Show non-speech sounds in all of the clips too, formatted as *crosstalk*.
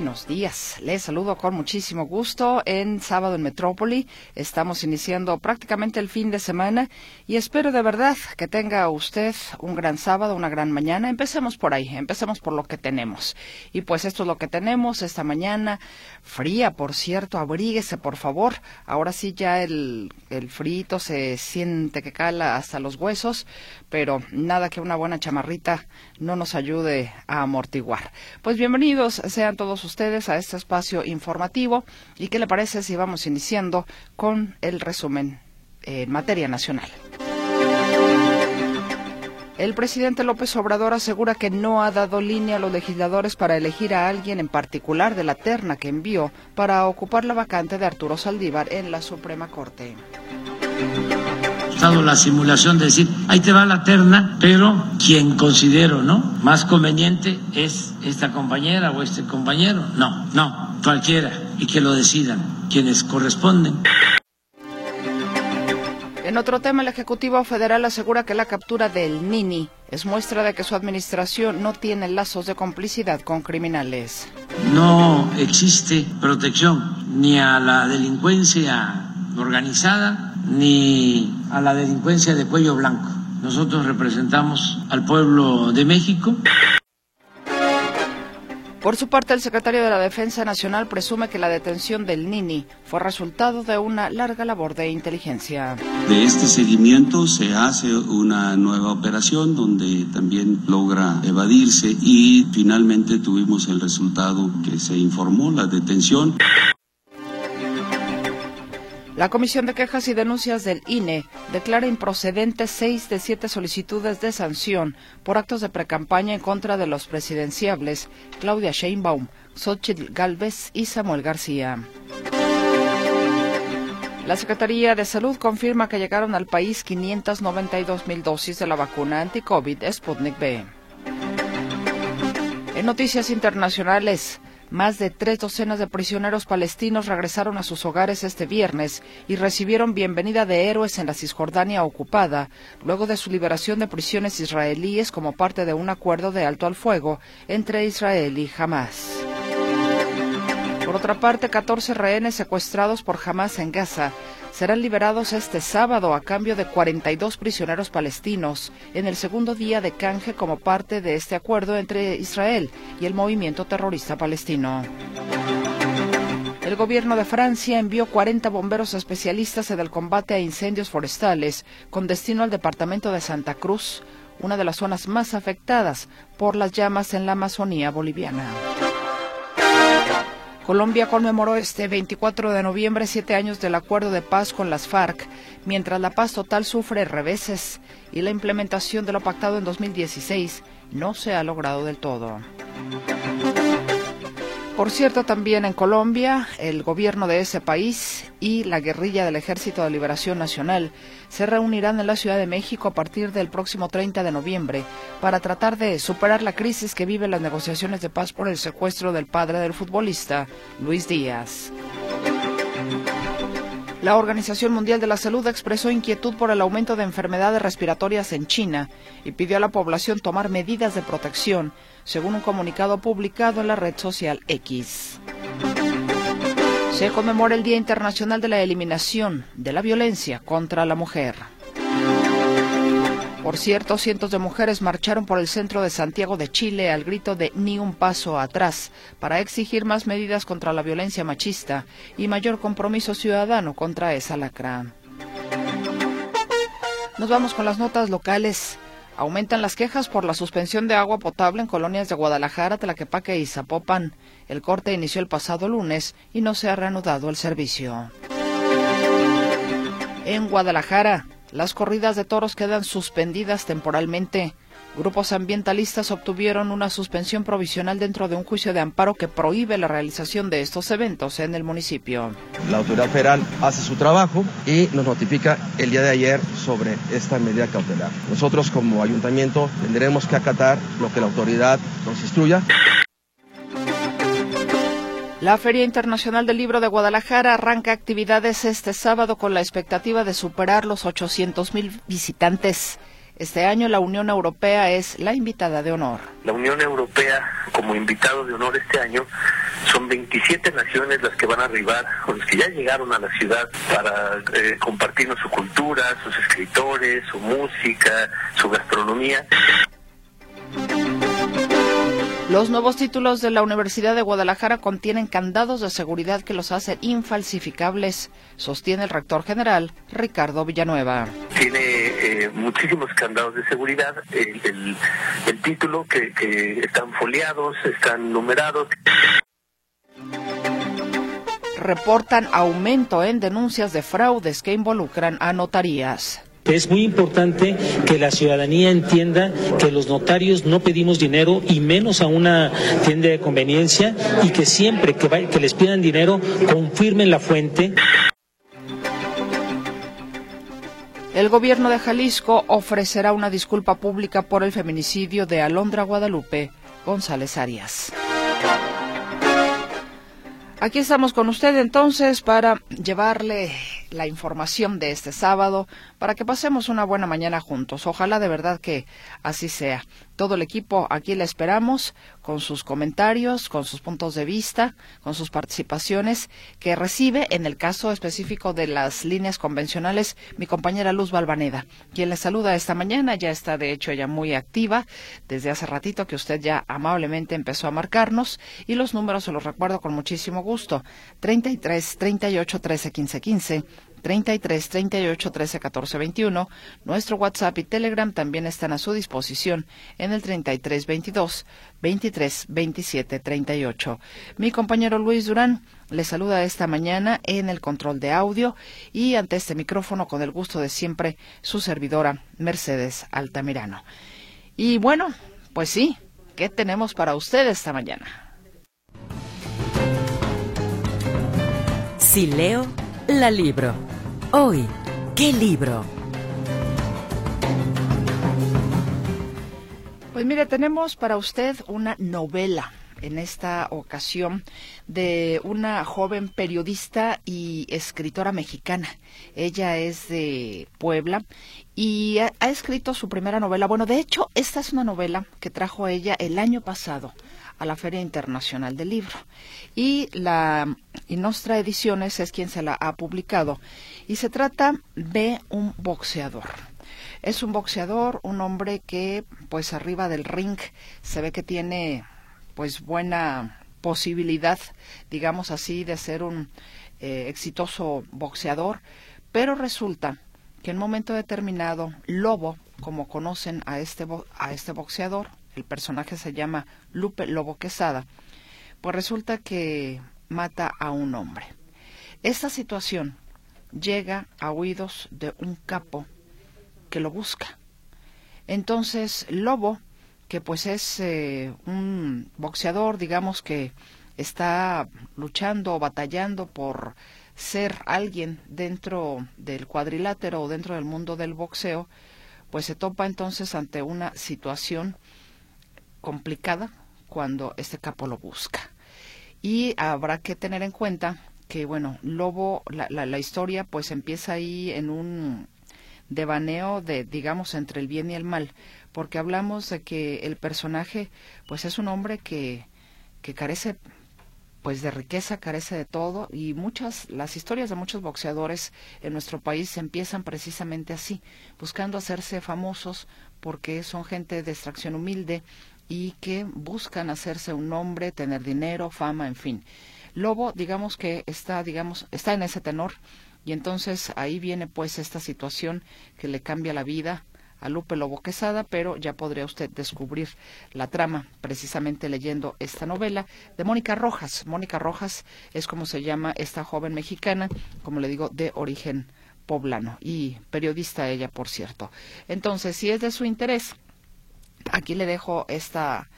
Buenos días. Les saludo con muchísimo gusto en sábado en Metrópoli. Estamos iniciando prácticamente el fin de semana y espero de verdad que tenga usted un gran sábado, una gran mañana. Empecemos por ahí, empecemos por lo que tenemos. Y pues esto es lo que tenemos esta mañana. Fría, por cierto, abríguese por favor. Ahora sí ya el, el frito se siente que cala hasta los huesos, pero nada que una buena chamarrita no nos ayude a amortiguar. Pues bienvenidos sean todos ustedes a este espacio informativo y qué le parece si vamos iniciando con el resumen en materia nacional. El presidente López Obrador asegura que no ha dado línea a los legisladores para elegir a alguien en particular de la terna que envió para ocupar la vacante de Arturo Saldívar en la Suprema Corte la simulación de decir, ahí te va la terna, pero quien considero, ¿no? Más conveniente es esta compañera o este compañero. No, no, cualquiera. Y que lo decidan quienes corresponden. En otro tema, el Ejecutivo Federal asegura que la captura del Nini es muestra de que su administración no tiene lazos de complicidad con criminales. No existe protección ni a la delincuencia organizada ni a la delincuencia de cuello blanco. Nosotros representamos al pueblo de México. Por su parte, el secretario de la Defensa Nacional presume que la detención del Nini fue resultado de una larga labor de inteligencia. De este seguimiento se hace una nueva operación donde también logra evadirse y finalmente tuvimos el resultado que se informó, la detención. La Comisión de Quejas y Denuncias del INE declara improcedentes seis de siete solicitudes de sanción por actos de precampaña en contra de los presidenciables Claudia Sheinbaum, Xochitl Galvez y Samuel García. La Secretaría de Salud confirma que llegaron al país 592 mil dosis de la vacuna anti-COVID Sputnik B. En noticias internacionales, más de tres docenas de prisioneros palestinos regresaron a sus hogares este viernes y recibieron bienvenida de héroes en la Cisjordania ocupada, luego de su liberación de prisiones israelíes como parte de un acuerdo de alto al fuego entre Israel y Hamas. Por otra parte, 14 rehenes secuestrados por Hamas en Gaza serán liberados este sábado a cambio de 42 prisioneros palestinos en el segundo día de canje como parte de este acuerdo entre Israel y el movimiento terrorista palestino. El gobierno de Francia envió 40 bomberos especialistas en el combate a incendios forestales con destino al departamento de Santa Cruz, una de las zonas más afectadas por las llamas en la Amazonía boliviana. Colombia conmemoró este 24 de noviembre siete años del acuerdo de paz con las FARC, mientras la paz total sufre reveses y la implementación de lo pactado en 2016 no se ha logrado del todo. Por cierto, también en Colombia, el gobierno de ese país y la guerrilla del Ejército de Liberación Nacional se reunirán en la Ciudad de México a partir del próximo 30 de noviembre para tratar de superar la crisis que viven las negociaciones de paz por el secuestro del padre del futbolista, Luis Díaz. La Organización Mundial de la Salud expresó inquietud por el aumento de enfermedades respiratorias en China y pidió a la población tomar medidas de protección, según un comunicado publicado en la red social X. Se conmemora el Día Internacional de la Eliminación de la Violencia contra la Mujer. Por cierto, cientos de mujeres marcharon por el centro de Santiago de Chile al grito de Ni un paso atrás para exigir más medidas contra la violencia machista y mayor compromiso ciudadano contra esa lacra. Nos vamos con las notas locales. Aumentan las quejas por la suspensión de agua potable en colonias de Guadalajara, Tlaquepaque y Zapopan. El corte inició el pasado lunes y no se ha reanudado el servicio. En Guadalajara, las corridas de toros quedan suspendidas temporalmente. Grupos ambientalistas obtuvieron una suspensión provisional dentro de un juicio de amparo que prohíbe la realización de estos eventos en el municipio. La autoridad federal hace su trabajo y nos notifica el día de ayer sobre esta medida cautelar. Nosotros como ayuntamiento tendremos que acatar lo que la autoridad nos instruya. La Feria Internacional del Libro de Guadalajara arranca actividades este sábado con la expectativa de superar los 800 mil visitantes. Este año la Unión Europea es la invitada de honor. La Unión Europea como invitado de honor este año son 27 naciones las que van a arribar o las que ya llegaron a la ciudad para eh, compartirnos su cultura, sus escritores, su música, su gastronomía. Los nuevos títulos de la Universidad de Guadalajara contienen candados de seguridad que los hacen infalsificables, sostiene el rector general Ricardo Villanueva. Tiene eh, muchísimos candados de seguridad, el, título que, que están foliados, están numerados reportan aumento en denuncias de fraudes que involucran a notarías. Es muy importante que la ciudadanía entienda que los notarios no pedimos dinero y menos a una tienda de conveniencia y que siempre que, les pidan dinero confirmen la fuente. El gobierno de Jalisco ofrecerá una disculpa pública por el feminicidio de Alondra Guadalupe González Arias. Aquí estamos con usted entonces para llevarle la información de este sábado, para que pasemos una buena mañana juntos. Ojalá de verdad que así sea. Todo el equipo aquí le esperamos con sus comentarios, con sus puntos de vista, con sus participaciones que recibe en el caso específico de las líneas convencionales mi compañera Luz Balvaneda, quien le saluda esta mañana, ya está de hecho ya muy activa desde hace ratito que usted ya amablemente empezó a marcarnos y los números se los recuerdo con muchísimo gusto. 33 38 13 15 15 33 38 13 14 21. Nuestro WhatsApp y Telegram también están a su disposición en el 33 22 23 27 38. Mi compañero Luis Durán le saluda esta mañana en el control de audio y ante este micrófono con el gusto de siempre su servidora Mercedes Altamirano. Y bueno, pues sí, ¿qué tenemos para usted esta mañana? Si leo, la libro. Hoy, ¿qué libro? Pues mire, tenemos para usted una novela en esta ocasión de una joven periodista y escritora mexicana. Ella es de Puebla y ha, escrito su primera novela. Bueno, de hecho, esta es una novela que trajo ella el año pasado a la Feria Internacional del Libro. Y la Nostra Ediciones es quien se la ha publicado. Y se trata de un boxeador. Es un boxeador, un hombre que, pues arriba del ring, se ve que tiene, pues, buena posibilidad, digamos así, de ser un eh, exitoso boxeador, pero resulta que en un momento determinado, Lobo, como conocen a este, a este boxeador, el personaje se llama Lupe Lobo Quesada, pues resulta que mata a un hombre. Esta situación llega a oídos de un capo que lo busca. Entonces Lobo, que pues es eh, un boxeador, digamos que está luchando o batallando por ser alguien dentro del cuadrilátero o dentro del mundo del boxeo, pues se topa entonces ante una situación complicada cuando este capo lo busca. Y habrá que tener en cuenta que, bueno, Lobo, la, la, historia pues empieza ahí en un devaneo de, digamos, entre el bien y el mal, porque hablamos de que el personaje pues es un hombre que, que carece pues de riqueza, carece de todo y muchas las historias de muchos boxeadores en nuestro país empiezan precisamente así, buscando hacerse famosos porque son gente de extracción humilde y que buscan hacerse un nombre, tener dinero, fama, en fin. Lobo, digamos que está, digamos, está en ese tenor y entonces ahí viene pues esta situación que le cambia la vida a Lupe Lobo Quesada, pero ya podría usted descubrir la trama precisamente leyendo esta novela de Mónica Rojas. Mónica Rojas es como se llama esta joven mexicana, como le digo, de origen poblano y periodista ella, por cierto. Entonces, si es de su interés, aquí le dejo esta,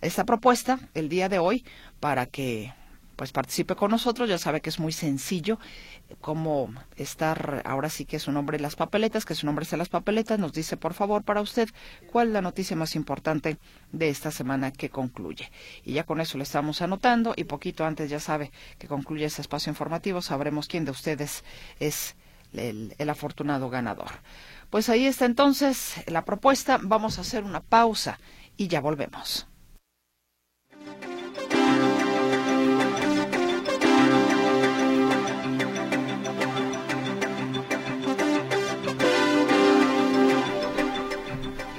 esta propuesta el día de hoy para que pues participe con nosotros. Ya sabe que es muy sencillo cómo estar, ahora sí que su nombre en las papeletas, que su nombre está en las papeletas. Nos dice, por favor, para usted, cuál es la noticia más importante de esta semana que concluye. Y ya con eso le estamos anotando y poquito antes ya sabe que concluye ese espacio informativo, sabremos quién de ustedes es el, el afortunado ganador. Pues ahí está entonces la propuesta. Vamos a hacer una pausa y ya volvemos.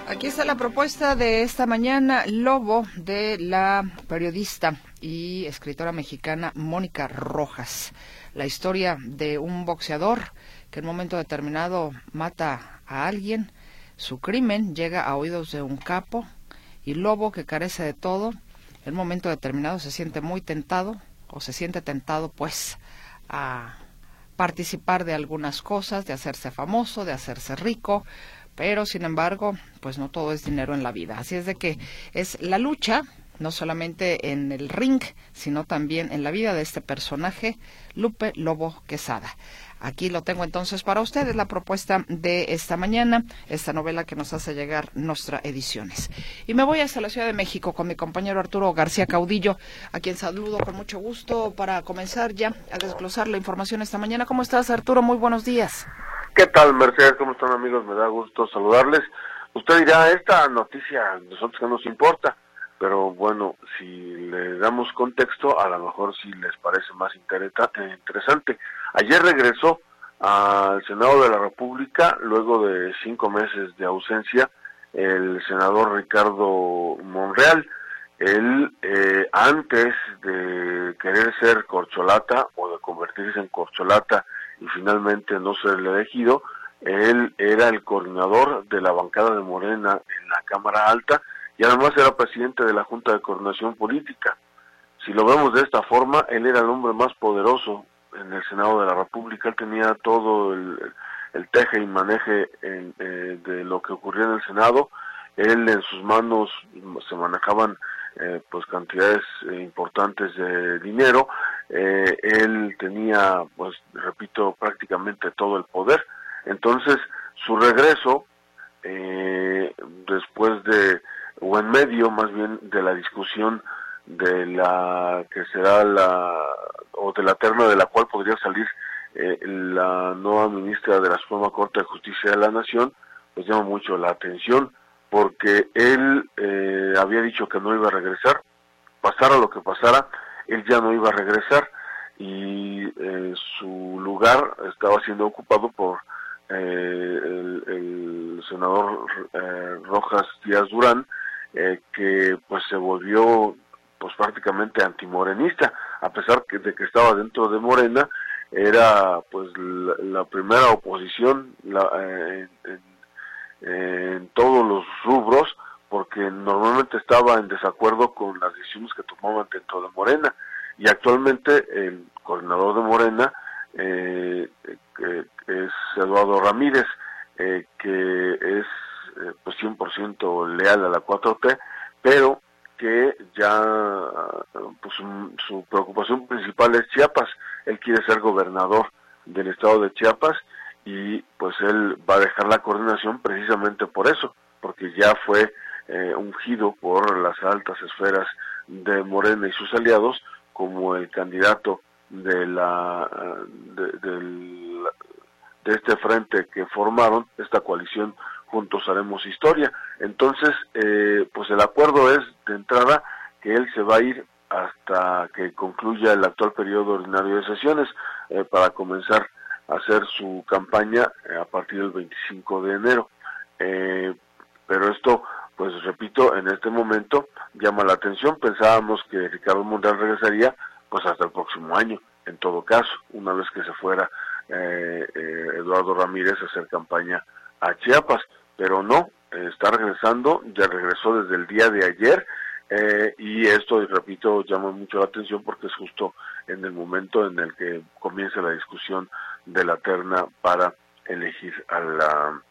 Aquí está la propuesta de esta mañana, Lobo, de la periodista y escritora mexicana Mónica Rojas. La historia de un boxeador que en un momento determinado mata a alguien, su crimen llega a oídos de un capo y Lobo, que carece de todo, en un momento determinado se siente muy tentado o se siente tentado pues a participar de algunas cosas, de hacerse famoso, de hacerse rico, pero sin embargo, pues no todo es dinero en la vida. Así es de que es la lucha, no solamente en el ring, sino también en la vida de este personaje, Lupe Lobo Quesada. Aquí lo tengo entonces para ustedes, la propuesta de esta mañana, esta novela que nos hace llegar nuestra ediciones. Y me voy hasta la Ciudad de México con mi compañero Arturo García Caudillo, a quien saludo con mucho gusto para comenzar ya a desglosar la información esta mañana. ¿Cómo estás, Arturo? Muy buenos días. ¿Qué tal, Mercedes? ¿Cómo están, amigos? Me da gusto saludarles. Usted dirá, esta noticia nosotros que nos importa, pero bueno, si le damos contexto, a lo mejor sí les parece más interesante. Ayer regresó al Senado de la República, luego de cinco meses de ausencia, el senador Ricardo Monreal. Él, eh, antes de querer ser corcholata o de convertirse en corcholata y finalmente no ser elegido, él era el coordinador de la bancada de Morena en la Cámara Alta y además era presidente de la Junta de Coordinación Política. Si lo vemos de esta forma, él era el hombre más poderoso en el Senado de la República, él tenía todo el, teje y maneje eh, de lo que ocurría en el Senado, él en sus manos se manejaban eh, pues cantidades eh, importantes de dinero, él tenía pues repito prácticamente todo el poder, entonces su regreso después de o en medio más bien de la discusión de la que será la o de la terna de la cual podría salir eh, la nueva ministra de la Suprema Corte de Justicia de la Nación, pues llama mucho la atención porque él eh, había dicho que no iba a regresar, pasara lo que pasara, él ya no iba a regresar y eh, su lugar estaba siendo ocupado por el, el, senador Rojas Díaz Durán, eh, que pues se volvió pues prácticamente antimorenista, a pesar de que estaba dentro de Morena, era pues la, primera oposición la, eh, en, todos los rubros, porque normalmente estaba en desacuerdo con las decisiones que tomaban dentro de Morena. Y actualmente el coordinador de Morena eh, es Eduardo Ramírez, que es eh, pues 100% leal a la 4T, pero que ya pues, su preocupación principal es Chiapas. Él quiere ser gobernador del estado de Chiapas y pues él va a dejar la coordinación precisamente por eso, porque ya fue eh, ungido por las altas esferas de Morena y sus aliados como el candidato de la de, de este frente que formaron esta coalición juntos haremos historia. Entonces, eh, pues el acuerdo es de entrada que él se va a ir hasta que concluya el actual periodo ordinario de sesiones eh, para comenzar a hacer su campaña eh, a partir del 25 de enero. pero esto, pues repito, en este momento llama la atención. Pensábamos que Ricardo Monreal regresaría pues hasta el próximo año, en todo caso, una vez que se fuera Eduardo Ramírez a hacer campaña a Chiapas ya regresó desde el día de ayer eh, y esto, repito, llama mucho la atención porque es justo en el momento en el que comienza la discusión de la terna para elegir a la,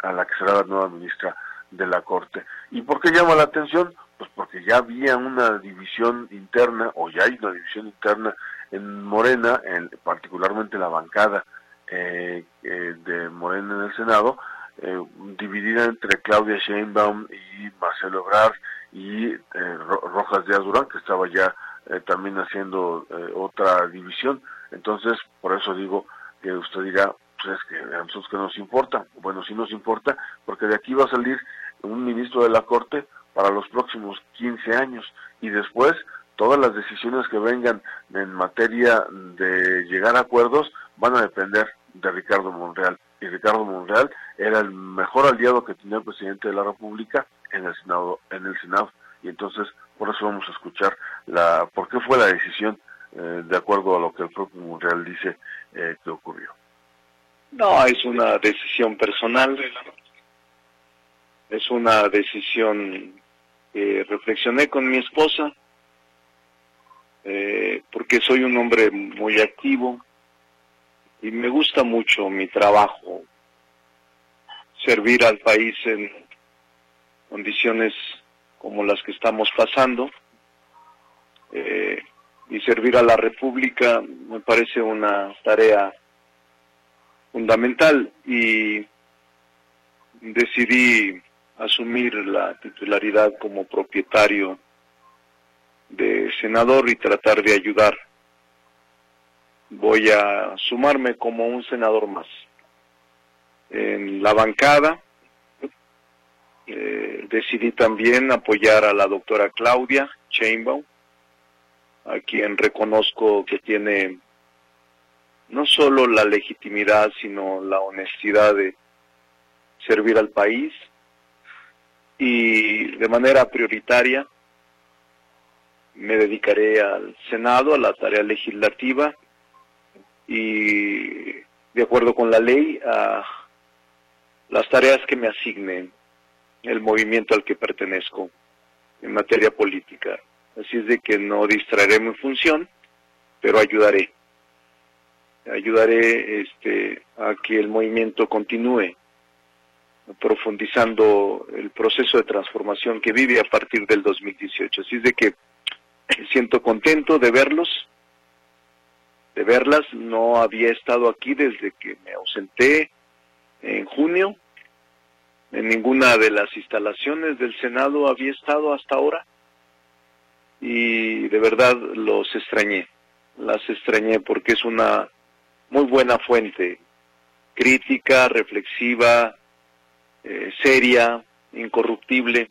a la que será la nueva ministra de la Corte. ¿Y por qué llama la atención? Pues porque ya había una división interna, o ya hay una división interna en Morena, en, particularmente la bancada eh, eh, de Morena en el Senado, eh, dividida entre Claudia Sheinbaum y Marcelo Ebrard y Rojas Díaz Durán, que estaba ya también haciendo otra división. Entonces, por eso digo que usted dirá, pues es que a nosotros que nos importa. Bueno, sí nos importa, porque de aquí va a salir un ministro de la Corte para los próximos 15 años y después todas las decisiones que vengan en materia de llegar a acuerdos van a depender de Ricardo Monreal. Y Ricardo Monreal era el mejor aliado que tenía el presidente de la República en el Senado. En el Senado. Y entonces, por eso vamos a escuchar la, por qué fue la decisión eh, de acuerdo a lo que el propio Monreal dice eh, que ocurrió. No, es una decisión personal. Es una decisión que reflexioné con mi esposa, eh, porque soy un hombre muy activo y me gusta mucho mi trabajo, servir al país en condiciones como las que estamos pasando. Eh, y servir a la República me parece una tarea fundamental y decidí asumir la titularidad como propietario de senador y tratar de ayudar. Voy a sumarme como un senador más. En la bancada eh, decidí también apoyar a la doctora Claudia Chainbaum, a quien reconozco que tiene no solo la legitimidad, sino la honestidad de servir al país y de manera prioritaria me dedicaré al Senado, a la tarea legislativa y de acuerdo con la ley a las tareas que me asignen el movimiento al que pertenezco en materia política. Así es de que no distraeré mi función, pero ayudaré. Ayudaré este, a que el movimiento continúe profundizando el proceso de transformación que vive a partir del 2018. Así es de que siento contento de verlos, de verlas. No había estado aquí desde que me ausenté en junio. En ninguna de las instalaciones del Senado había estado hasta ahora y de verdad los extrañé, las extrañé porque es una muy buena fuente crítica, reflexiva, eh, seria, incorruptible,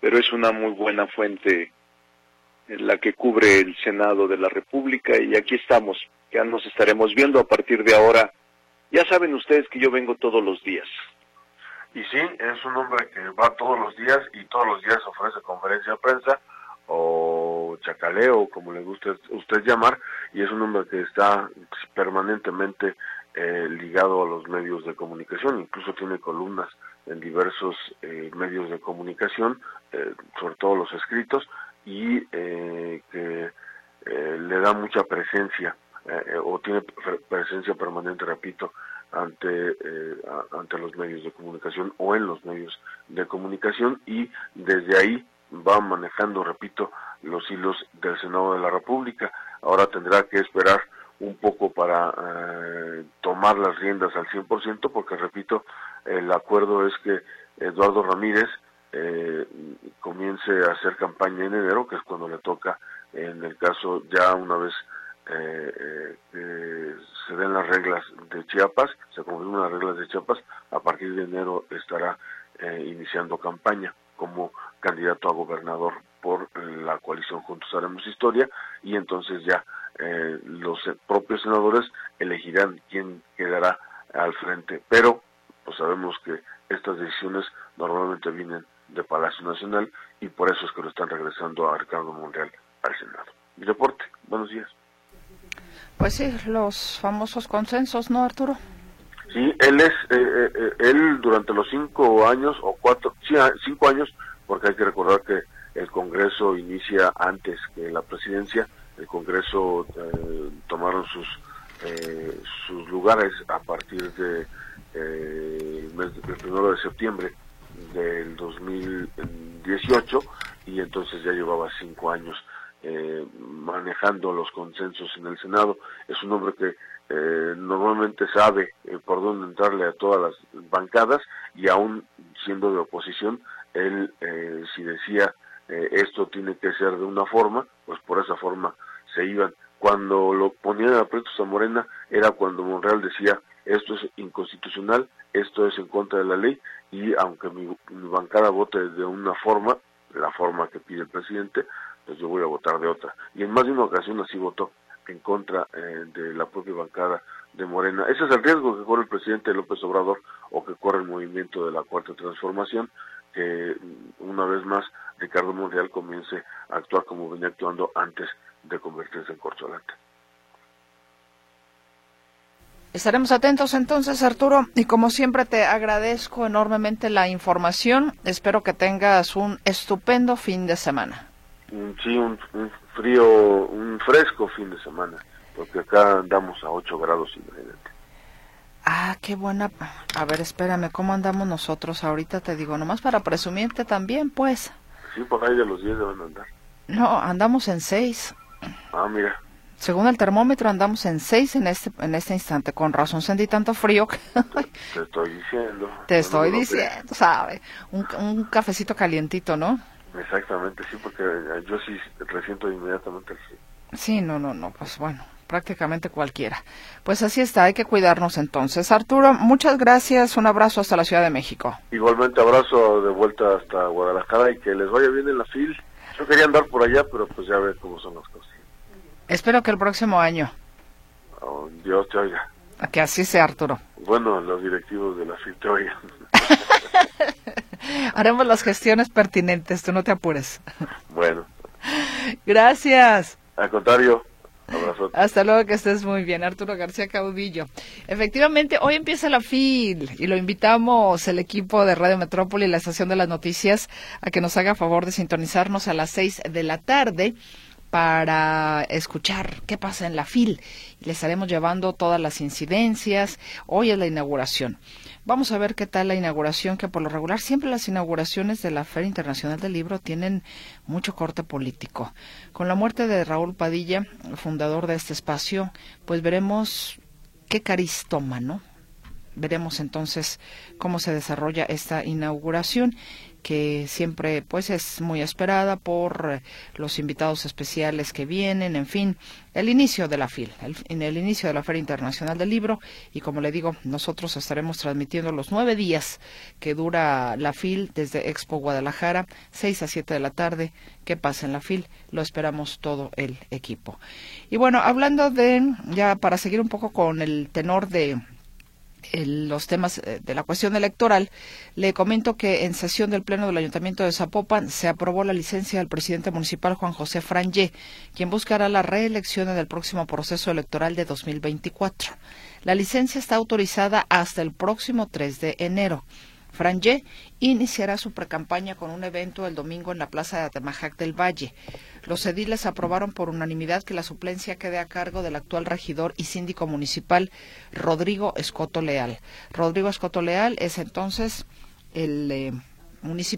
pero es una muy buena fuente en la que cubre el Senado de la República y aquí estamos, ya nos estaremos viendo a partir de ahora. Ya saben ustedes que yo vengo todos los días. Y sí, es un hombre que va todos los días y todos los días ofrece conferencia de prensa o chacaleo, como le guste usted llamar, y es un hombre que está permanentemente eh, ligado a los medios de comunicación, incluso tiene columnas en diversos eh, medios de comunicación, eh, sobre todo los escritos, y le mucha presencia, o tiene presencia permanente, repito, ante, ante los medios de comunicación o en los medios de comunicación, y desde ahí va manejando, repito, los hilos del Senado de la República. Ahora tendrá que esperar un poco para eh, tomar las riendas al 100%, porque repito, el acuerdo es que Eduardo Ramírez eh, comience a hacer campaña en enero, que es cuando le toca, en el caso ya una vez eh, eh se den las reglas de Chiapas, se confirmen las reglas de Chiapas, a partir de enero estará iniciando campaña como candidato a gobernador por la coalición Juntos Haremos Historia y entonces ya eh, los propios senadores elegirán quién quedará al frente. Pero pues sabemos que estas decisiones normalmente vienen de Palacio Nacional y por eso es que lo están regresando a Ricardo Monreal. Mi reporte, buenos días. Pues sí, los famosos consensos, ¿no, Arturo? Sí, él es, eh, eh, él durante los cinco años o cuatro, ah, cinco años, porque hay que recordar que el Congreso inicia antes que la presidencia, el Congreso eh, tomaron sus sus lugares a partir de el mes del primero de septiembre del 2018 y entonces ya llevaba cinco años eh, manejando los consensos en el Senado. Es un hombre que eh, normalmente sabe eh, por dónde entrarle a todas las bancadas y aún siendo de oposición, él eh, si decía esto tiene que ser de una forma, pues por esa forma se iban. Cuando lo ponían aprietos a Morena era cuando Monreal decía esto es inconstitucional, esto es en contra de la ley y aunque mi, mi bancada vote de una forma, la forma que pide el presidente, pues yo voy a votar de otra. Y en más de una ocasión así votó en contra eh, de la propia bancada de Morena. Ese es el riesgo que corre el presidente López Obrador o que corre el movimiento de la Cuarta Transformación, que mm, una vez más Ricardo Monreal comience a actuar como venía actuando antes de convertirse en corcholata. Estaremos atentos entonces, Arturo, y como siempre te agradezco enormemente la información. Espero que tengas un estupendo fin de semana. Mm, sí, un, frío, un fresco fin de semana, porque acá andamos a 8 grados, imagínate. Ah, qué buena. A ver, espérame, ¿cómo andamos nosotros ahorita? Te digo, nomás para presumirte también, pues. Sí, por ahí de los 10 deben andar. No, andamos en 6. Ah, mira. Según el termómetro andamos en 6 en este en este instante. Con razón sentí tanto frío. *laughs* te, estoy diciendo. Te estoy diciendo, ¿sabe? Un, un cafecito calientito, ¿no? Exactamente, sí, porque eh, yo sí resiento inmediatamente el frío. Sí, no, no, no, pues bueno, prácticamente cualquiera. Pues así está, hay que cuidarnos entonces. Arturo, muchas gracias, un abrazo hasta la Ciudad de México. Igualmente abrazo de vuelta hasta Guadalajara y que les vaya bien en la fil. Yo quería andar por allá, pero pues ya ves cómo son las cosas. Espero que el próximo año. Oh, Dios te oiga. Que así sea, Arturo. Bueno, los directivos de la oigan. *laughs* Haremos las gestiones pertinentes, tú no te apures. Bueno. Gracias. Al contrario. Abrazo. Hasta luego, que estés muy bien, Arturo García Caudillo. Efectivamente, hoy empieza la FIL y lo invitamos el equipo de Radio Metrópoli y la estación de las noticias a que nos haga favor de sintonizarnos a las seis de la tarde para escuchar qué pasa en la FIL. Le estaremos llevando todas las incidencias. Hoy es la inauguración. Vamos a ver qué tal la inauguración, que por lo regular siempre las inauguraciones de la Feria Internacional del Libro tienen mucho corte político. Con la muerte de Raúl Padilla, fundador de este espacio, pues veremos qué cariz toma, ¿no? Veremos entonces cómo se desarrolla esta inauguración que siempre pues es muy esperada por eh, los invitados especiales que vienen, en fin, el inicio de la FIL, el, en el inicio de la Feria Internacional del Libro y como le digo, nosotros estaremos transmitiendo los nueve días que dura la FIL desde Expo Guadalajara, seis a siete de la tarde, que pasa en la FIL, lo esperamos todo el equipo. Y bueno, hablando de, ya para seguir un poco con el tenor de los temas eh, de la cuestión electoral, le comento que en sesión del Pleno del Ayuntamiento de Zapopan se aprobó la licencia del presidente municipal Juan José Frangé, quien buscará la reelección en el próximo proceso electoral de 2024. La licencia está autorizada hasta el próximo 3 de enero. Frangé iniciará su precampaña con un evento el domingo en la Plaza de Atemajac del Valle. Los ediles aprobaron por unanimidad que la suplencia quede a cargo del actual regidor y síndico municipal Rodrigo Escoto Leal. Rodrigo Escoto Leal es entonces el, eh,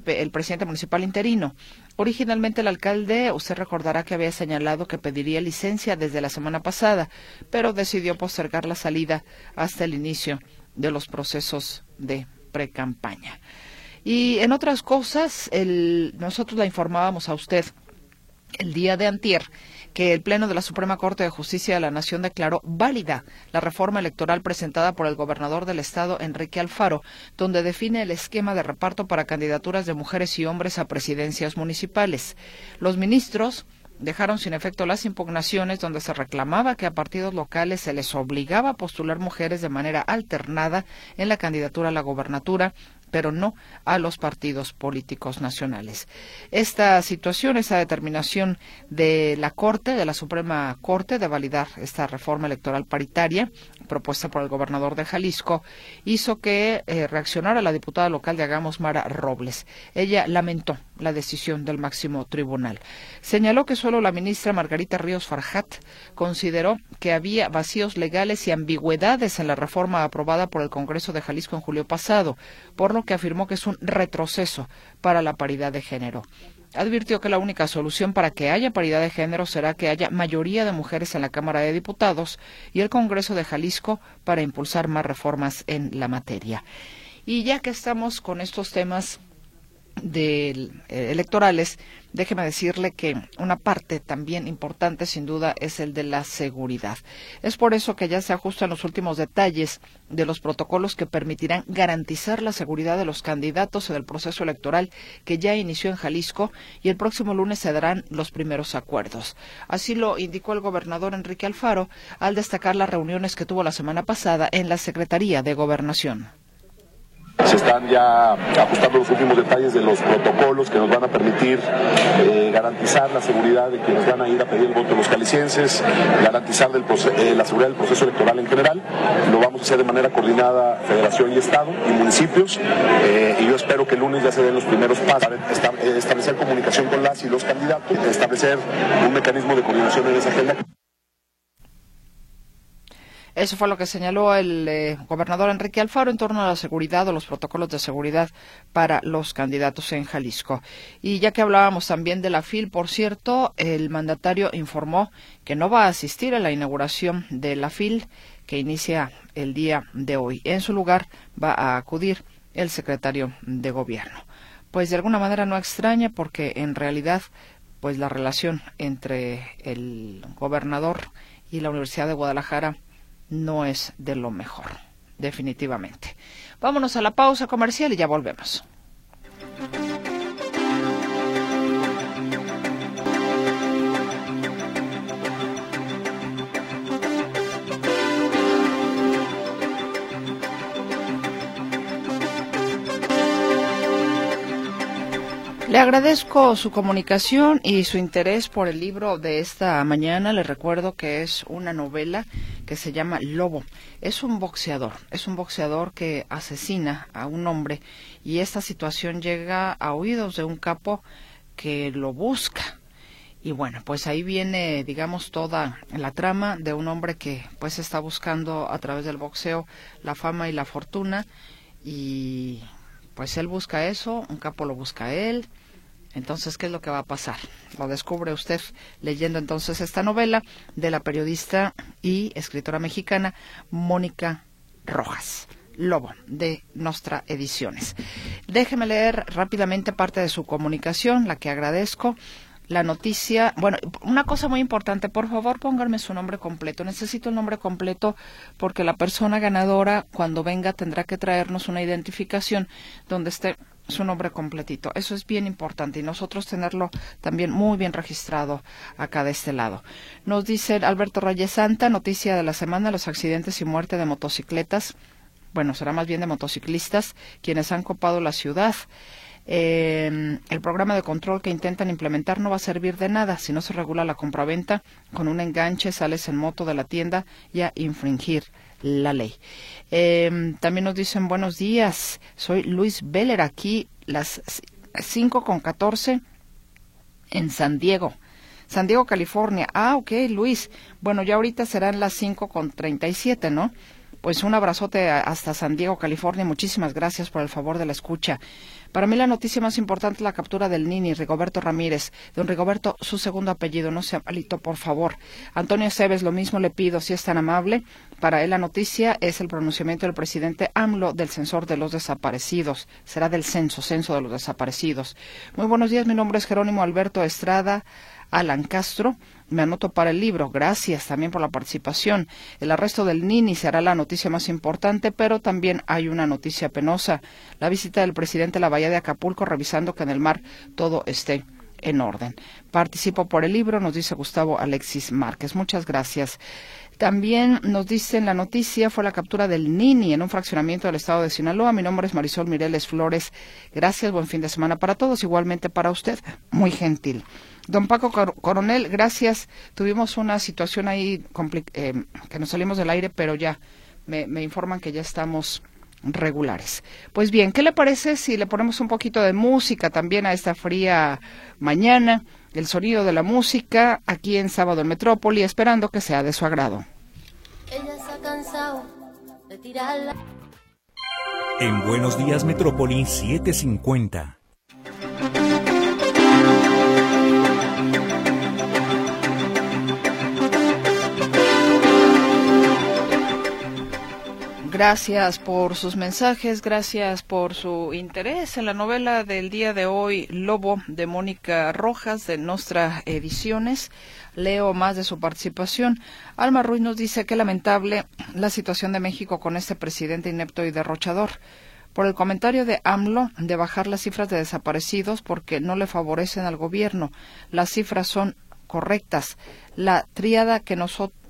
el presidente municipal interino. Originalmente el alcalde, usted recordará que había señalado que pediría licencia desde la semana pasada, pero decidió postergar la salida hasta el inicio de los procesos de precampaña. Y en otras cosas, el, nosotros la informábamos a usted el día de antier que el Pleno de la Suprema Corte de Justicia de la Nación declaró válida la reforma electoral presentada por el gobernador del Estado, Enrique Alfaro, donde define el esquema de reparto para candidaturas de mujeres y hombres a presidencias municipales. Los ministros dejaron sin efecto las impugnaciones donde se reclamaba que a partidos locales se les obligaba a postular mujeres de manera alternada en la candidatura a la gobernatura pero no a los partidos políticos nacionales. Esta situación, esa determinación de la Corte, de la Suprema Corte, de validar esta reforma electoral paritaria propuesta por el gobernador de Jalisco, hizo que eh, reaccionara la diputada local de Agamos, Mara Robles. Ella lamentó la decisión del máximo tribunal. Señaló que solo la ministra Margarita Ríos Farjat consideró que había vacíos legales y ambigüedades en la reforma aprobada por el Congreso de Jalisco en julio pasado, por lo que afirmó que es un retroceso para la paridad de género. Advirtió que la única solución para que haya paridad de género será que haya mayoría de mujeres en la Cámara de Diputados y el Congreso de Jalisco para impulsar más reformas en la materia. Y ya que estamos con estos temas de, eh, electorales, déjeme decirle que una parte también importante, sin duda, es el de la seguridad. Es por eso que ya se ajustan los últimos detalles de los protocolos que permitirán garantizar la seguridad de los candidatos en el proceso electoral que ya inició en Jalisco y el próximo lunes se darán los primeros acuerdos. Así lo indicó el gobernador Enrique Alfaro al destacar las reuniones que tuvo la semana pasada en la Secretaría de Gobernación. Se están ya ajustando los últimos detalles de los protocolos que nos van a permitir eh, garantizar la seguridad de quienes van a ir a pedir el voto los calicienses, garantizar eh, la seguridad del proceso electoral en general. Lo vamos a hacer de manera coordinada Federación y Estado y municipios. Eh, y yo espero que el lunes ya se den los primeros pasos para establecer comunicación con las y los candidatos, establecer un mecanismo de coordinación en esa agenda. Eso fue lo que señaló el eh, gobernador Enrique Alfaro en torno a la seguridad o los protocolos de seguridad para los candidatos en Jalisco. Y ya que hablábamos también de la FIL, por cierto, el mandatario informó que no va a asistir a la inauguración de la FIL que inicia el día de hoy. En su lugar va a acudir el secretario de Gobierno. Pues de alguna manera no extraña porque en realidad pues la relación entre el gobernador y la Universidad de Guadalajara no es de lo mejor, definitivamente. Vámonos a la pausa comercial y ya volvemos. Le agradezco su comunicación y su interés por el libro de esta mañana. Le recuerdo que es una novela que se llama Lobo. Es un boxeador, es un boxeador que asesina a un hombre y esta situación llega a oídos de un capo que lo busca. Y bueno, pues ahí viene, digamos, toda la trama de un hombre que pues está buscando a través del boxeo la fama y la fortuna y pues él busca eso, un capo lo busca a él entonces, ¿qué es lo que va a pasar? Lo descubre usted leyendo entonces esta novela de la periodista y escritora mexicana Mónica Rojas. Lobo, de Nostra Ediciones. Déjeme leer rápidamente parte de su comunicación, la que agradezco. La noticia, bueno, una cosa muy importante, por favor pónganme su nombre completo. Necesito el nombre completo porque la persona ganadora cuando venga tendrá que traernos una identificación donde esté su nombre completito. Eso es bien importante y nosotros tenerlo también muy bien registrado acá de este lado. Nos dice Alberto Reyes Santa, noticia de la semana, los accidentes y muerte de motocicletas. Bueno, será más bien de motociclistas quienes han copado la ciudad. Eh, el programa de control que intentan implementar no va a servir de nada si no se regula la compraventa con un enganche, sales en moto de la tienda y a infringir la ley. Eh, también nos dicen buenos días, soy Luis Beller aquí, las 5 con 14 en San Diego. San Diego, California. Ah, ok, Luis. Bueno, ya ahorita serán las 5 con 37, ¿no? Pues un abrazote hasta San Diego, California. Muchísimas gracias por el favor de la escucha. Para mí la noticia más importante es la captura del Nini, Rigoberto Ramírez. Don Rigoberto, su segundo apellido, no sea malito, por favor. Antonio Cebes, lo mismo le pido, si es tan amable. Para él la noticia es el pronunciamiento del presidente AMLO del censor de los desaparecidos. Será del censo, censo de los desaparecidos. Muy buenos días, mi nombre es Jerónimo Alberto Estrada. Alan Castro. Me anoto para el libro. Gracias también por la participación. El arresto del Nini será la noticia más importante, pero también hay una noticia penosa. La visita del presidente a la bahía de Acapulco revisando que en el mar todo esté en orden. Participo por el libro, nos dice Gustavo Alexis Márquez. Muchas gracias. También nos dicen la noticia fue la captura del Nini en un fraccionamiento del estado de Sinaloa. Mi nombre es Marisol Mireles Flores. Gracias, buen fin de semana para todos, igualmente para usted. Muy gentil. Don Paco Coronel, gracias. Tuvimos una situación ahí eh, que nos salimos del aire, pero ya me, informan que ya estamos regulares. Pues bien, ¿qué le parece si le ponemos un poquito de música también a esta fría mañana? El sonido de la música aquí en Sábado en Metrópoli, esperando que sea de su agrado. En Buenos Días Metrópoli 750. Gracias por sus mensajes, gracias por su interés en la novela del día de hoy, Lobo, de Mónica Rojas, de Nostra Ediciones. Leo más de su participación. Alma Ruiz nos dice que lamentable la situación de México con este presidente inepto y derrochador. Por el comentario de AMLO de bajar las cifras de desaparecidos porque no le favorecen al gobierno. Las cifras son correctas. La triada que nosotros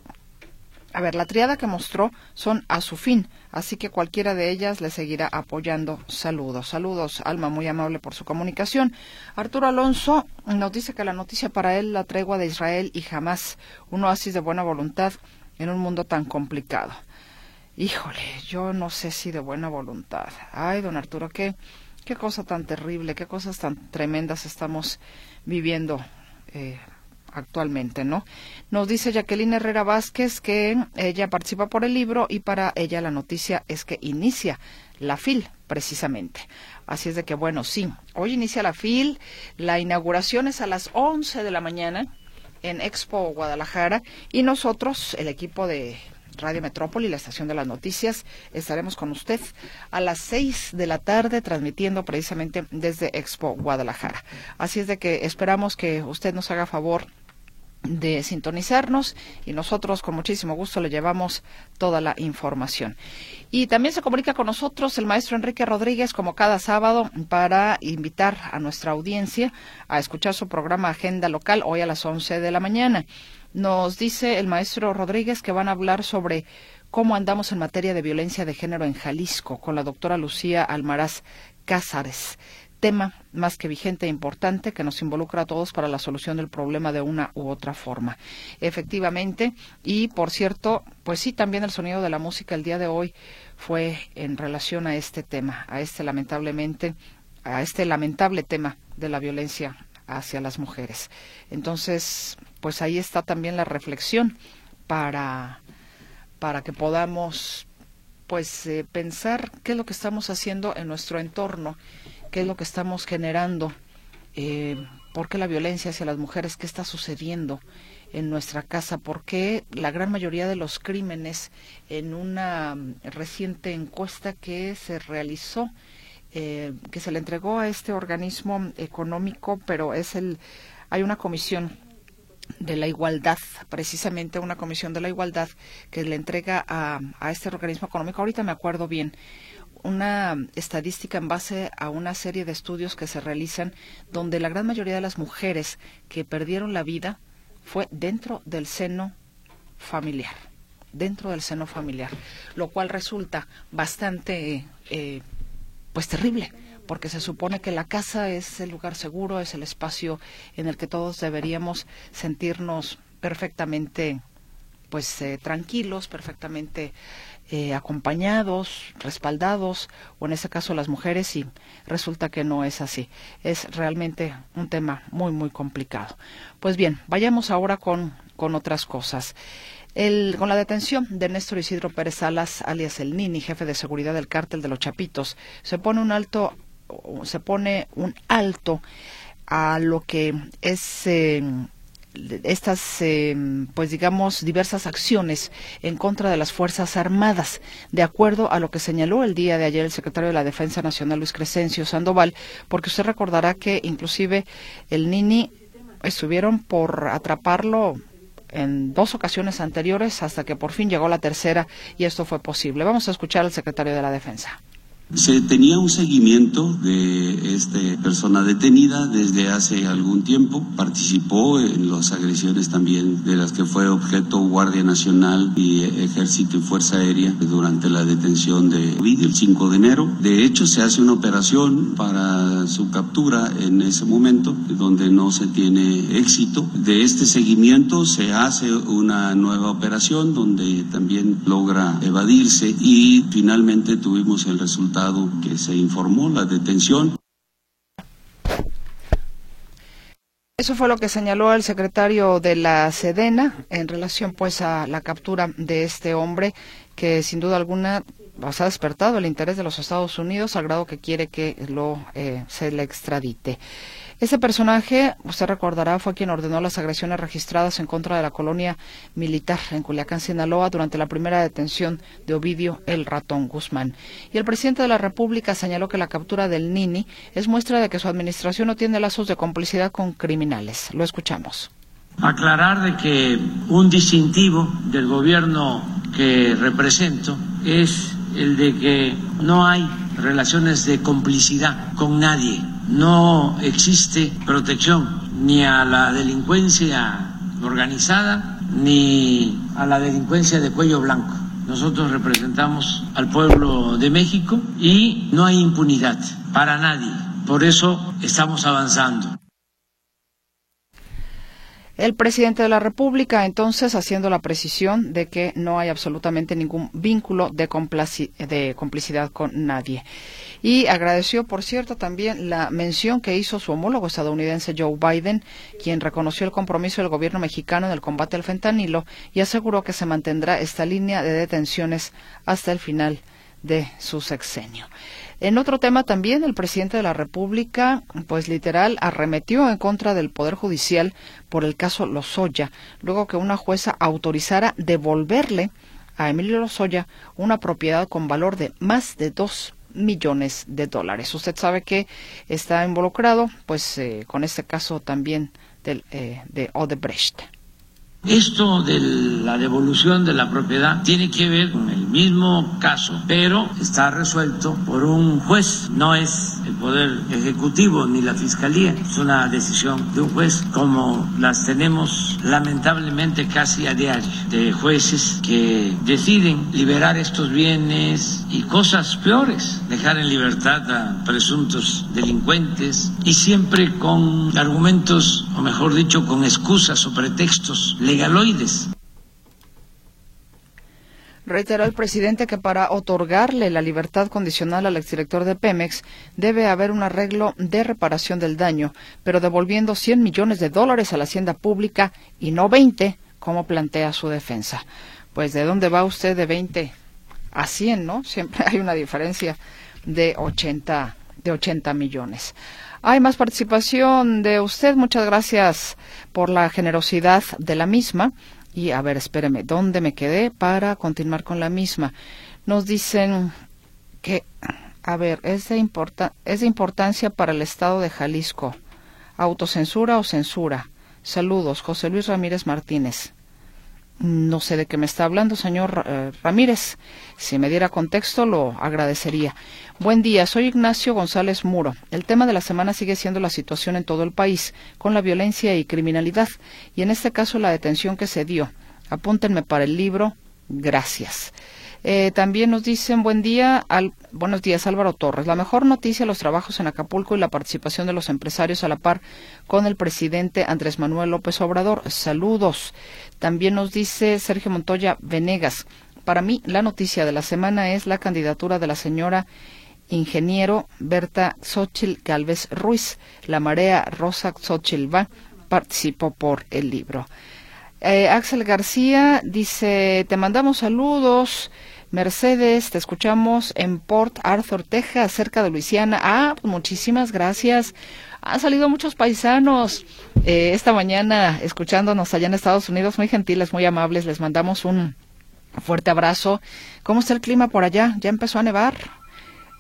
a ver, la triada que mostró son a su fin, así que cualquiera de ellas le seguirá apoyando. Saludos, saludos, Alma, muy amable por su comunicación. Arturo Alonso nos dice que la noticia para él la tregua de Israel y jamás un oasis de buena voluntad en un mundo tan complicado. Híjole, yo no sé si de buena voluntad. Ay, don Arturo, qué, qué cosa tan terrible, qué cosas tan tremendas estamos viviendo. Eh, actualmente, ¿no? Nos dice Jacqueline Herrera Vázquez que ella participa por el libro y para ella la noticia es que inicia la FIL, precisamente. Así es de que, bueno, sí, hoy inicia la FIL, la inauguración es a las 11 de la mañana en Expo Guadalajara y nosotros, el equipo de Radio Metrópoli, la estación de las noticias. Estaremos con usted a las seis de la tarde transmitiendo precisamente desde Expo Guadalajara. Así es de que esperamos que usted nos haga favor de sintonizarnos y nosotros con muchísimo gusto le llevamos toda la información. Y también se comunica con nosotros el maestro Enrique Rodríguez como cada sábado para invitar a nuestra audiencia a escuchar su programa Agenda Local hoy a las 11 de la mañana. Nos dice el maestro Rodríguez que van a hablar sobre cómo andamos en materia de violencia de género en Jalisco con la doctora Lucía Almaraz Cázares tema más que vigente e importante que nos involucra a todos para la solución del problema de una u otra forma. Efectivamente, y por cierto, pues sí, también el sonido de la música el día de hoy fue en relación a este tema, a este lamentablemente, a este lamentable tema de la violencia hacia las mujeres. Entonces, pues ahí está también la reflexión para, para que podamos pues eh, pensar qué es lo que estamos haciendo en nuestro entorno qué es lo que estamos generando, eh, por qué la violencia hacia las mujeres, qué está sucediendo en nuestra casa, por qué la gran mayoría de los crímenes en una reciente encuesta que se realizó eh, que se le entregó a este organismo económico, pero es el hay una comisión de la igualdad, precisamente una comisión de la igualdad que le entrega a, a este organismo económico. Ahorita me acuerdo bien una estadística en base a una serie de estudios que se realizan donde la gran mayoría de las mujeres que perdieron la vida fue dentro del seno familiar, dentro del seno familiar, lo cual resulta bastante, eh, pues terrible, porque se supone que la casa es el lugar seguro, es el espacio en el que todos deberíamos sentirnos perfectamente, pues eh, tranquilos, perfectamente eh, acompañados, respaldados, o en ese caso las mujeres, y resulta que no es así. Es realmente un tema muy, muy complicado. Pues bien, vayamos ahora con, con otras cosas. El, con la detención de Néstor Isidro Pérez Salas, alias el Nini, jefe de seguridad del cártel de los Chapitos, se pone un alto, se pone un alto a lo que es eh, estas, eh, pues digamos, diversas acciones en contra de las Fuerzas Armadas, de acuerdo a lo que señaló el día de ayer el secretario de la Defensa Nacional, Luis Crescencio Sandoval, porque usted recordará que inclusive el Nini estuvieron por atraparlo en dos ocasiones anteriores hasta que por fin llegó la tercera y esto fue posible. Vamos a escuchar al secretario de la Defensa. Se tenía un seguimiento de esta persona detenida desde hace algún tiempo. Participó en las agresiones también de las que fue objeto Guardia Nacional y Ejército y Fuerza Aérea durante la detención de Ovidio el 5 de enero. De hecho, se hace una operación para su captura en ese momento, donde no se tiene éxito. De este seguimiento se hace una nueva operación donde también logra evadirse y finalmente tuvimos el resultado que se informó la detención. Eso fue lo que señaló el secretario de la Sedena en relación pues a la captura de este hombre que sin duda alguna pues, ha despertado el interés de los Estados Unidos al grado que quiere que lo eh, se le extradite. Ese personaje, usted recordará, fue quien ordenó las agresiones registradas en contra de la colonia militar en Culiacán, Sinaloa, durante la primera detención de Ovidio el Ratón Guzmán. Y el presidente de la República señaló que la captura del Nini es muestra de que su administración no tiene lazos de complicidad con criminales. Lo escuchamos. Aclarar de que un distintivo del gobierno que represento es el de que no hay relaciones de complicidad con nadie no existe protección ni a la delincuencia organizada ni a la delincuencia de cuello blanco. Nosotros representamos al pueblo de México y no hay impunidad para nadie. Por eso estamos avanzando. El presidente de la República, entonces, haciendo la precisión de que no hay absolutamente ningún vínculo de, complicidad con nadie y agradeció, por cierto, también la mención que hizo su homólogo estadounidense Joe Biden, quien reconoció el compromiso del gobierno mexicano en el combate al fentanilo y aseguró que se mantendrá esta línea de detenciones hasta el final de su sexenio. En otro tema también, el presidente de la República, pues literal, arremetió en contra del Poder Judicial por el caso Lozoya, luego que una jueza autorizara devolverle a Emilio Lozoya una propiedad con valor de más de dos millones de dólares. Usted sabe que está involucrado, pues, eh, con este caso también del, eh, de Odebrecht. Esto de la devolución de la propiedad tiene que ver con el mismo caso, pero está resuelto por un juez, no es el Poder Ejecutivo ni la Fiscalía, es una decisión de un juez como las tenemos lamentablemente casi a diario, de jueces que deciden liberar estos bienes y cosas peores, dejar en libertad a presuntos delincuentes y siempre con argumentos, o mejor dicho, con excusas o pretextos Reiteró el presidente que para otorgarle la libertad condicional al exdirector de Pemex debe haber un arreglo de reparación del daño, pero devolviendo 100 millones de dólares a la hacienda pública y no 20, como plantea su defensa. Pues ¿de dónde va usted de 20 a 100, no? Siempre *laughs* hay una diferencia de 80, de 80 millones. Hay más participación de usted. Muchas gracias por la generosidad de la misma. Y a ver, espéreme, ¿dónde me quedé para continuar con la misma? Nos dicen que, a ver, es de, es de importancia para el Estado de Jalisco. ¿Autocensura o censura? Saludos, José Luis Ramírez Martínez. No sé de qué me está hablando, señor eh, Ramírez. Si me diera contexto, lo agradecería. Buen día, soy Ignacio González Muro. El tema de la semana sigue siendo la situación en todo el país, con la violencia y criminalidad, y en este caso la detención que se dio. Apúntenme para el libro. Gracias. Eh, también nos dicen buen día, al, buenos días Álvaro Torres. La mejor noticia, los trabajos en Acapulco y la participación de los empresarios a la par con el presidente Andrés Manuel López Obrador. Saludos. También nos dice Sergio Montoya Venegas. Para mí, la noticia de la semana es la candidatura de la señora ingeniero Berta Xochil Galvez Ruiz. La marea Rosa Xochil va participó por el libro. Eh, Axel García dice, te mandamos saludos. Mercedes, te escuchamos en Port Arthur, Texas, cerca de Luisiana. Ah, pues muchísimas gracias. Han salido muchos paisanos eh, esta mañana escuchándonos allá en Estados Unidos, muy gentiles, muy amables. Les mandamos un fuerte abrazo. ¿Cómo está el clima por allá? ¿Ya empezó a nevar?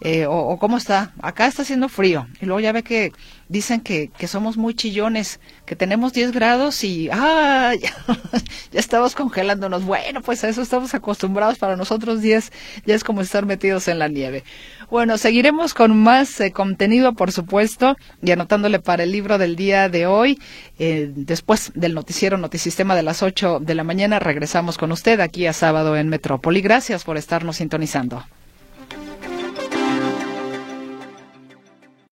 Eh, o, cómo está. Acá está haciendo frío. Y luego ya ve que dicen que, que somos muy chillones, que tenemos 10 grados y ¡ah! *laughs* Ya, estamos congelándonos. Bueno, pues a eso estamos acostumbrados. Para nosotros 10 ya es como estar metidos en la nieve. Bueno, seguiremos con más eh, contenido, por supuesto, y anotándole para el libro del día de hoy. Eh, después del noticiero Notisistema de las 8 de la mañana, regresamos con usted aquí a sábado en Metrópoli. Gracias por estarnos sintonizando.